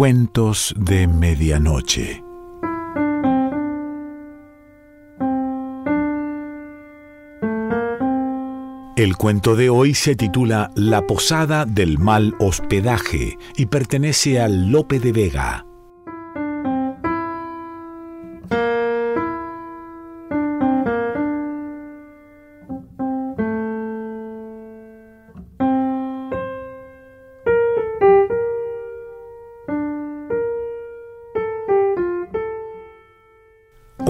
Cuentos de Medianoche. El cuento de hoy se titula La Posada del Mal Hospedaje y pertenece al Lope de Vega.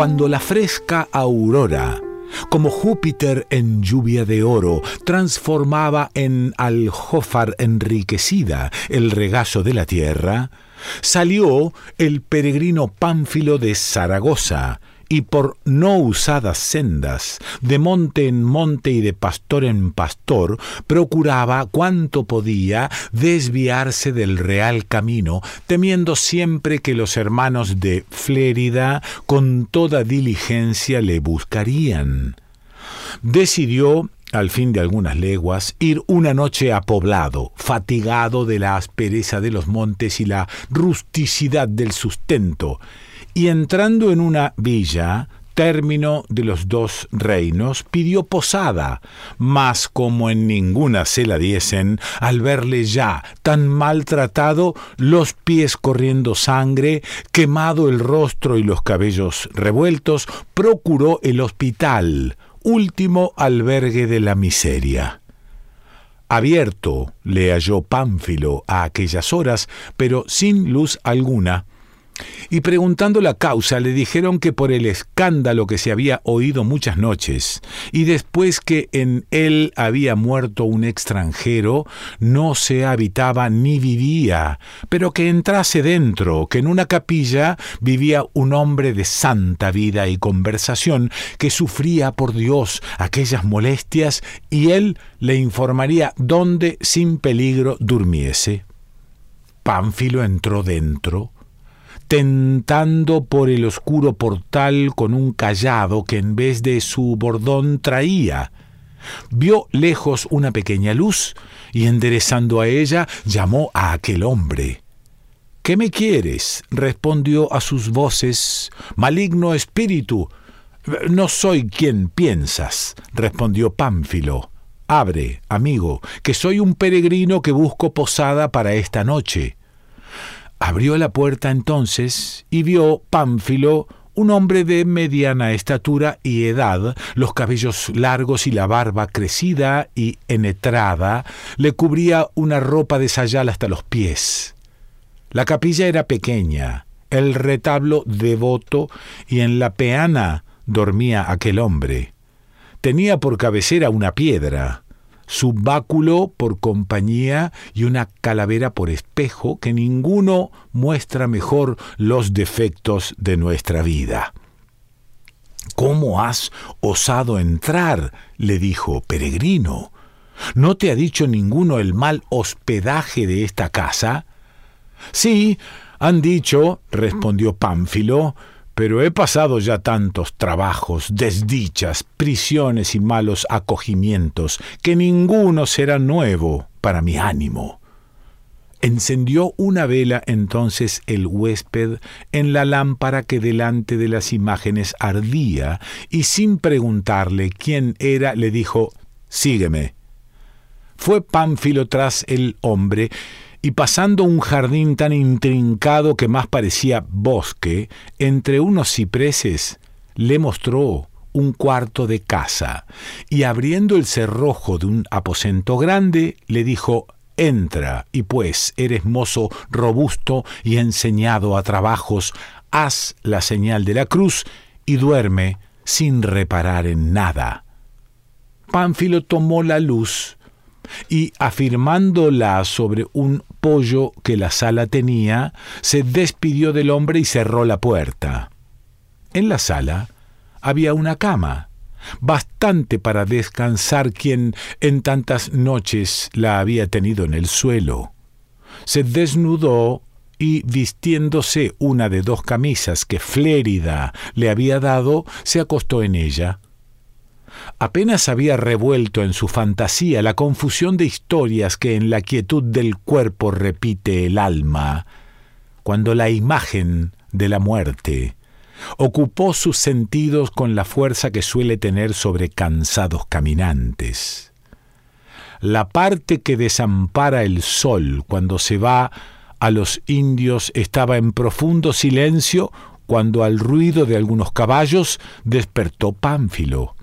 Cuando la fresca aurora, como Júpiter en lluvia de oro, transformaba en aljófar enriquecida el regazo de la tierra, salió el peregrino Pánfilo de Zaragoza, y por no usadas sendas, de monte en monte y de pastor en pastor, procuraba cuanto podía desviarse del real camino, temiendo siempre que los hermanos de Flérida con toda diligencia le buscarían. Decidió al fin de algunas leguas, ir una noche a poblado, fatigado de la aspereza de los montes y la rusticidad del sustento, y entrando en una villa, término de los dos reinos, pidió posada, mas como en ninguna se la diesen, al verle ya tan maltratado, los pies corriendo sangre, quemado el rostro y los cabellos revueltos, procuró el hospital, último albergue de la miseria. Abierto le halló Pánfilo a aquellas horas, pero sin luz alguna, y preguntando la causa le dijeron que por el escándalo que se había oído muchas noches, y después que en él había muerto un extranjero, no se habitaba ni vivía, pero que entrase dentro, que en una capilla vivía un hombre de santa vida y conversación, que sufría por Dios aquellas molestias, y él le informaría dónde sin peligro durmiese. Pánfilo entró dentro, tentando por el oscuro portal con un callado que en vez de su bordón traía. Vio lejos una pequeña luz y enderezando a ella llamó a aquel hombre. ¿Qué me quieres? respondió a sus voces. Maligno espíritu. No soy quien piensas, respondió Pánfilo. Abre, amigo, que soy un peregrino que busco posada para esta noche. Abrió la puerta entonces y vio Pánfilo, un hombre de mediana estatura y edad, los cabellos largos y la barba crecida y enetrada, le cubría una ropa de sayal hasta los pies. La capilla era pequeña, el retablo devoto, y en la peana dormía aquel hombre. Tenía por cabecera una piedra, su báculo por compañía y una calavera por espejo, que ninguno muestra mejor los defectos de nuestra vida. ¿Cómo has osado entrar? le dijo, peregrino. ¿No te ha dicho ninguno el mal hospedaje de esta casa? Sí, han dicho, respondió Pánfilo, pero he pasado ya tantos trabajos, desdichas, prisiones y malos acogimientos, que ninguno será nuevo para mi ánimo. Encendió una vela entonces el huésped en la lámpara que delante de las imágenes ardía, y sin preguntarle quién era, le dijo Sígueme. Fue Pánfilo tras el hombre, y pasando un jardín tan intrincado que más parecía bosque, entre unos cipreses, le mostró un cuarto de casa, y abriendo el cerrojo de un aposento grande, le dijo Entra, y pues eres mozo robusto y enseñado a trabajos, haz la señal de la cruz y duerme sin reparar en nada. Pánfilo tomó la luz y afirmándola sobre un pollo que la sala tenía, se despidió del hombre y cerró la puerta. En la sala había una cama, bastante para descansar quien en tantas noches la había tenido en el suelo. Se desnudó y vistiéndose una de dos camisas que Flérida le había dado, se acostó en ella. Apenas había revuelto en su fantasía la confusión de historias que en la quietud del cuerpo repite el alma, cuando la imagen de la muerte ocupó sus sentidos con la fuerza que suele tener sobre cansados caminantes. La parte que desampara el sol cuando se va a los indios estaba en profundo silencio cuando al ruido de algunos caballos despertó Pánfilo.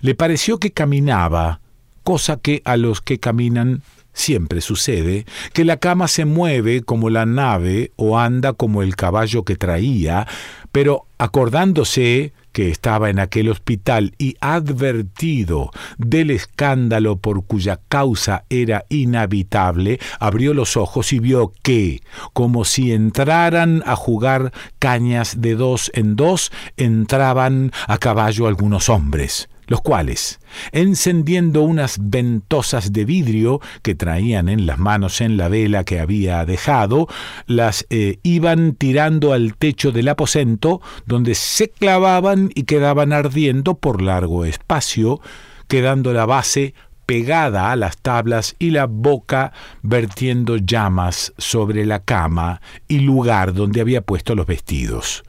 Le pareció que caminaba, cosa que a los que caminan siempre sucede, que la cama se mueve como la nave o anda como el caballo que traía, pero acordándose que estaba en aquel hospital y advertido del escándalo por cuya causa era inhabitable, abrió los ojos y vio que, como si entraran a jugar cañas de dos en dos, entraban a caballo algunos hombres los cuales, encendiendo unas ventosas de vidrio que traían en las manos en la vela que había dejado, las eh, iban tirando al techo del aposento, donde se clavaban y quedaban ardiendo por largo espacio, quedando la base pegada a las tablas y la boca vertiendo llamas sobre la cama y lugar donde había puesto los vestidos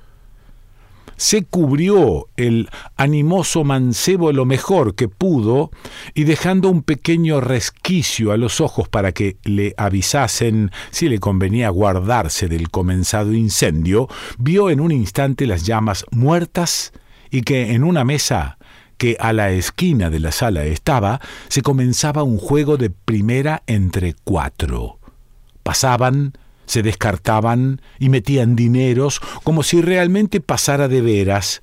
se cubrió el animoso mancebo lo mejor que pudo y dejando un pequeño resquicio a los ojos para que le avisasen si le convenía guardarse del comenzado incendio, vio en un instante las llamas muertas y que en una mesa que a la esquina de la sala estaba, se comenzaba un juego de primera entre cuatro. Pasaban, se descartaban y metían dineros como si realmente pasara de veras.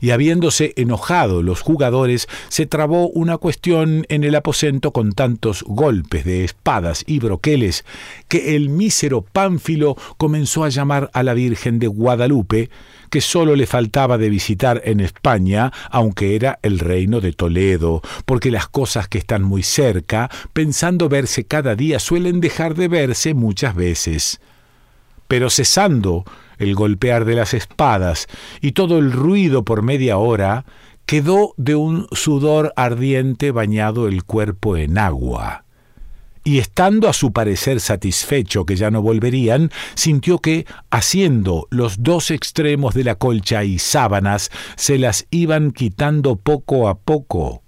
Y habiéndose enojado los jugadores, se trabó una cuestión en el aposento con tantos golpes de espadas y broqueles que el mísero Pánfilo comenzó a llamar a la Virgen de Guadalupe, que sólo le faltaba de visitar en España, aunque era el reino de Toledo, porque las cosas que están muy cerca, pensando verse cada día, suelen dejar de verse muchas veces. Pero cesando el golpear de las espadas y todo el ruido por media hora, quedó de un sudor ardiente bañado el cuerpo en agua y estando a su parecer satisfecho que ya no volverían, sintió que, haciendo los dos extremos de la colcha y sábanas, se las iban quitando poco a poco.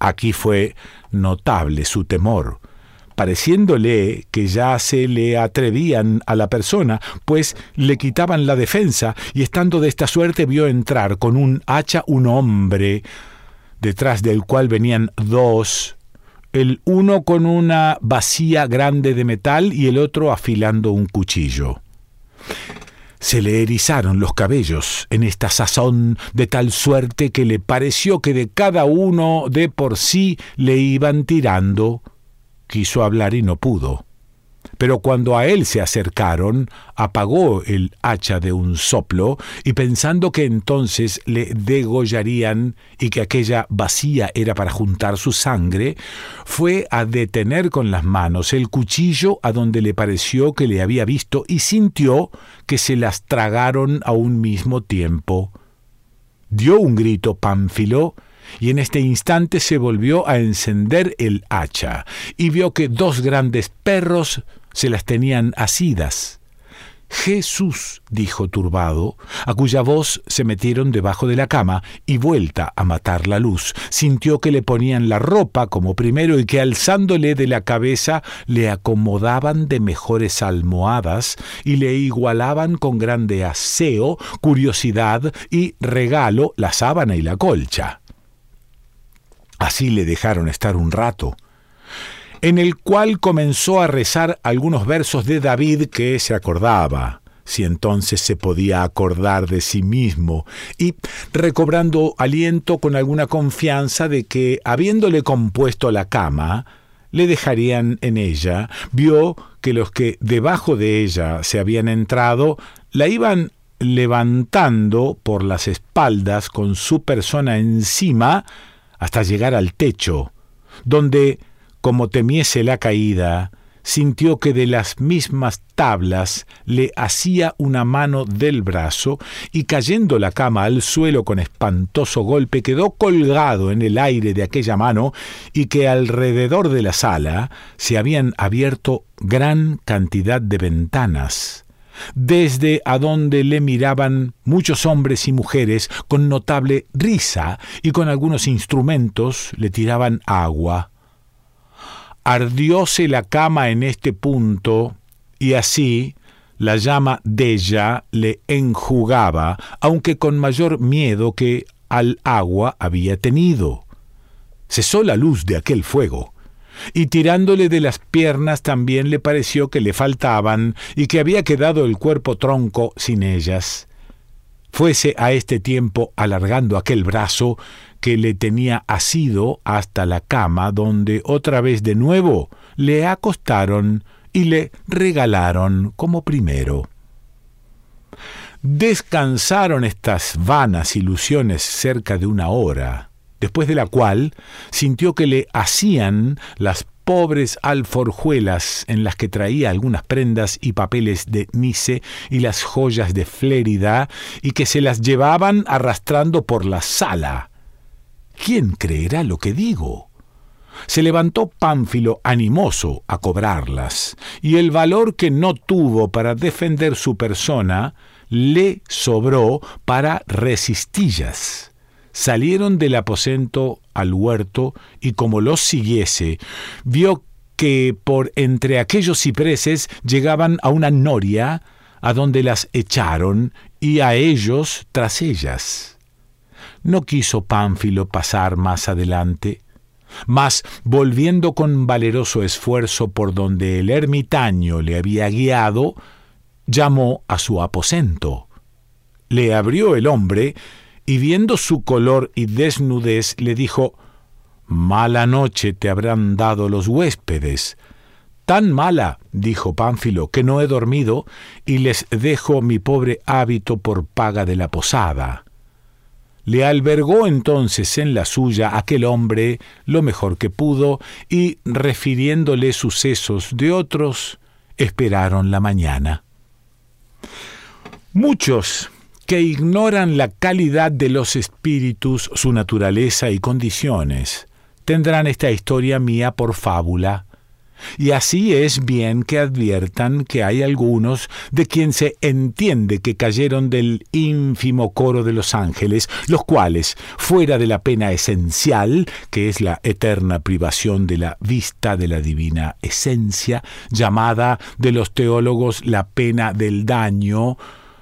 Aquí fue notable su temor, pareciéndole que ya se le atrevían a la persona, pues le quitaban la defensa, y estando de esta suerte vio entrar con un hacha un hombre, detrás del cual venían dos, el uno con una vacía grande de metal y el otro afilando un cuchillo. Se le erizaron los cabellos en esta sazón de tal suerte que le pareció que de cada uno de por sí le iban tirando. Quiso hablar y no pudo. Pero cuando a él se acercaron, apagó el hacha de un soplo, y pensando que entonces le degollarían y que aquella vacía era para juntar su sangre, fue a detener con las manos el cuchillo a donde le pareció que le había visto y sintió que se las tragaron a un mismo tiempo. Dio un grito Pánfilo, y en este instante se volvió a encender el hacha, y vio que dos grandes perros se las tenían asidas. Jesús, dijo turbado, a cuya voz se metieron debajo de la cama y vuelta a matar la luz, sintió que le ponían la ropa como primero y que alzándole de la cabeza le acomodaban de mejores almohadas y le igualaban con grande aseo, curiosidad y regalo la sábana y la colcha. Así le dejaron estar un rato, en el cual comenzó a rezar algunos versos de David que se acordaba, si entonces se podía acordar de sí mismo, y recobrando aliento con alguna confianza de que, habiéndole compuesto la cama, le dejarían en ella, vio que los que debajo de ella se habían entrado la iban levantando por las espaldas con su persona encima hasta llegar al techo, donde como temiese la caída, sintió que de las mismas tablas le hacía una mano del brazo y cayendo la cama al suelo con espantoso golpe quedó colgado en el aire de aquella mano y que alrededor de la sala se habían abierto gran cantidad de ventanas desde adonde le miraban muchos hombres y mujeres con notable risa y con algunos instrumentos le tiraban agua ardióse la cama en este punto, y así la llama de ella le enjugaba, aunque con mayor miedo que al agua había tenido. Cesó la luz de aquel fuego, y tirándole de las piernas también le pareció que le faltaban y que había quedado el cuerpo tronco sin ellas. Fuese a este tiempo alargando aquel brazo que le tenía asido hasta la cama, donde otra vez de nuevo le acostaron y le regalaron como primero. Descansaron estas vanas ilusiones cerca de una hora, después de la cual sintió que le hacían las pobres alforjuelas en las que traía algunas prendas y papeles de Nice y las joyas de Flérida, y que se las llevaban arrastrando por la sala, ¿Quién creerá lo que digo? Se levantó Pánfilo animoso a cobrarlas, y el valor que no tuvo para defender su persona le sobró para resistillas. Salieron del aposento al huerto, y como los siguiese, vio que por entre aquellos cipreses llegaban a una noria, a donde las echaron, y a ellos tras ellas. No quiso Pánfilo pasar más adelante, mas volviendo con valeroso esfuerzo por donde el ermitaño le había guiado, llamó a su aposento. Le abrió el hombre, y viendo su color y desnudez, le dijo Mala noche te habrán dado los huéspedes. Tan mala, dijo Pánfilo, que no he dormido, y les dejo mi pobre hábito por paga de la posada. Le albergó entonces en la suya aquel hombre lo mejor que pudo y, refiriéndole sucesos de otros, esperaron la mañana. Muchos que ignoran la calidad de los espíritus, su naturaleza y condiciones, tendrán esta historia mía por fábula, y así es bien que adviertan que hay algunos de quien se entiende que cayeron del ínfimo coro de los ángeles, los cuales, fuera de la pena esencial, que es la eterna privación de la vista de la divina esencia, llamada de los teólogos la pena del daño,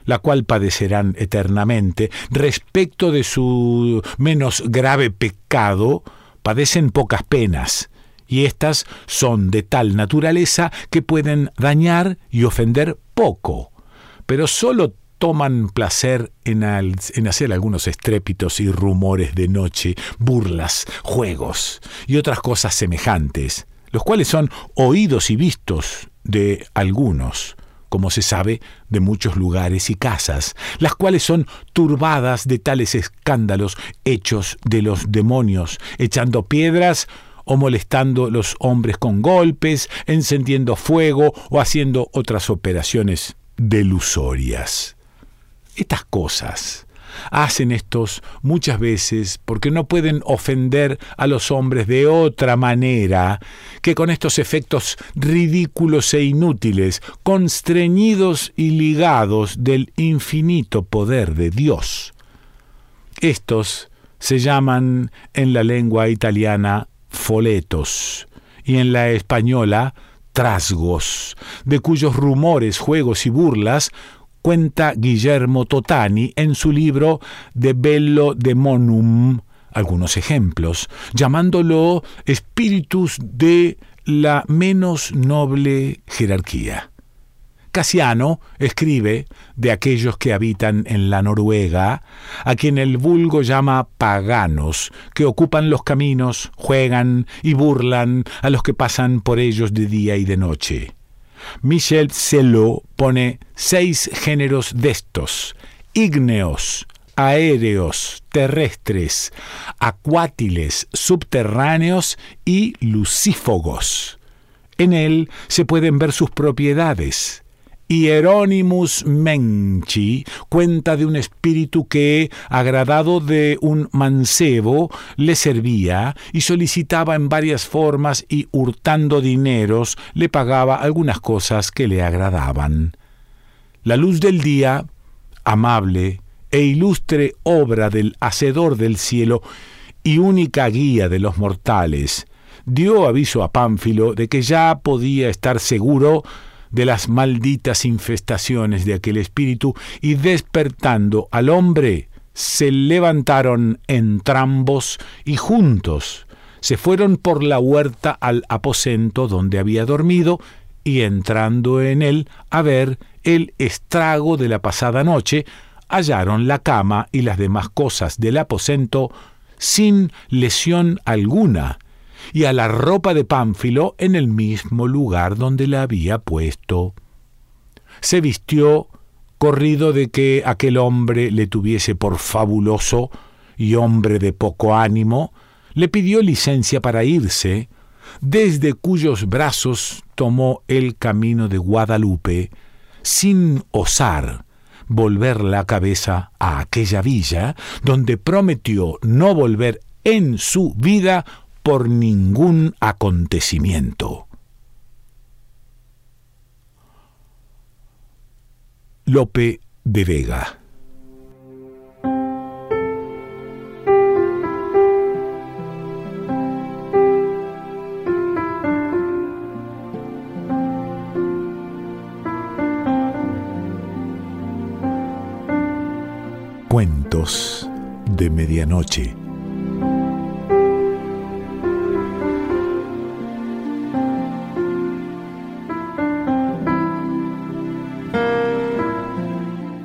la cual padecerán eternamente, respecto de su menos grave pecado, padecen pocas penas, y éstas son de tal naturaleza que pueden dañar y ofender poco, pero sólo toman placer en, en, hacer algunos estrépitos y rumores de noche, burlas, juegos y otras cosas semejantes, los cuales son oídos y vistos de algunos, como se sabe, de muchos lugares y casas, las cuales son turbadas de tales escándalos hechos de los demonios, echando piedras o molestando los hombres con golpes, encendiendo fuego o haciendo otras operaciones delusorias. Estas cosas hacen estos muchas veces porque no pueden ofender a los hombres de otra manera que con estos efectos ridículos e inútiles, constreñidos y ligados del infinito poder de Dios. Estos se llaman en la lengua italiana foletos y en la española trasgos, de cuyos rumores, juegos y burlas cuenta Guillermo Totani en su libro De Bello Demonum algunos ejemplos, llamándolo espíritus de la menos noble jerarquía. Casiano escribe de aquellos que habitan en la Noruega, a quien el vulgo llama paganos, que ocupan los caminos, juegan y burlan a los que pasan por ellos de día y de noche. Michel Cello pone seis géneros de estos, ígneos, aéreos, terrestres, acuátiles, subterráneos y lucífogos En él se pueden ver sus propiedades. Hieronymus Menchi cuenta de un espíritu que, agradado de un mancebo, le servía y solicitaba en varias formas y hurtando dineros le pagaba algunas cosas que le agradaban. La luz del día, amable e ilustre obra del Hacedor del cielo y única guía de los mortales, dio aviso a Pánfilo de que ya podía estar seguro de las malditas infestaciones de aquel espíritu y despertando al hombre, se levantaron entrambos y juntos se fueron por la huerta al aposento donde había dormido y entrando en él a ver el estrago de la pasada noche, hallaron la cama y las demás cosas del aposento sin lesión alguna, y a la ropa de Pánfilo en el mismo lugar donde la había puesto. Se vistió corrido de que aquel hombre le tuviese por fabuloso y hombre de poco ánimo, le pidió licencia para irse, desde cuyos brazos tomó el camino de Guadalupe, sin osar volver la cabeza a aquella villa donde prometió no volver en su vida por ningún acontecimiento. Lope de Vega Cuentos de Medianoche.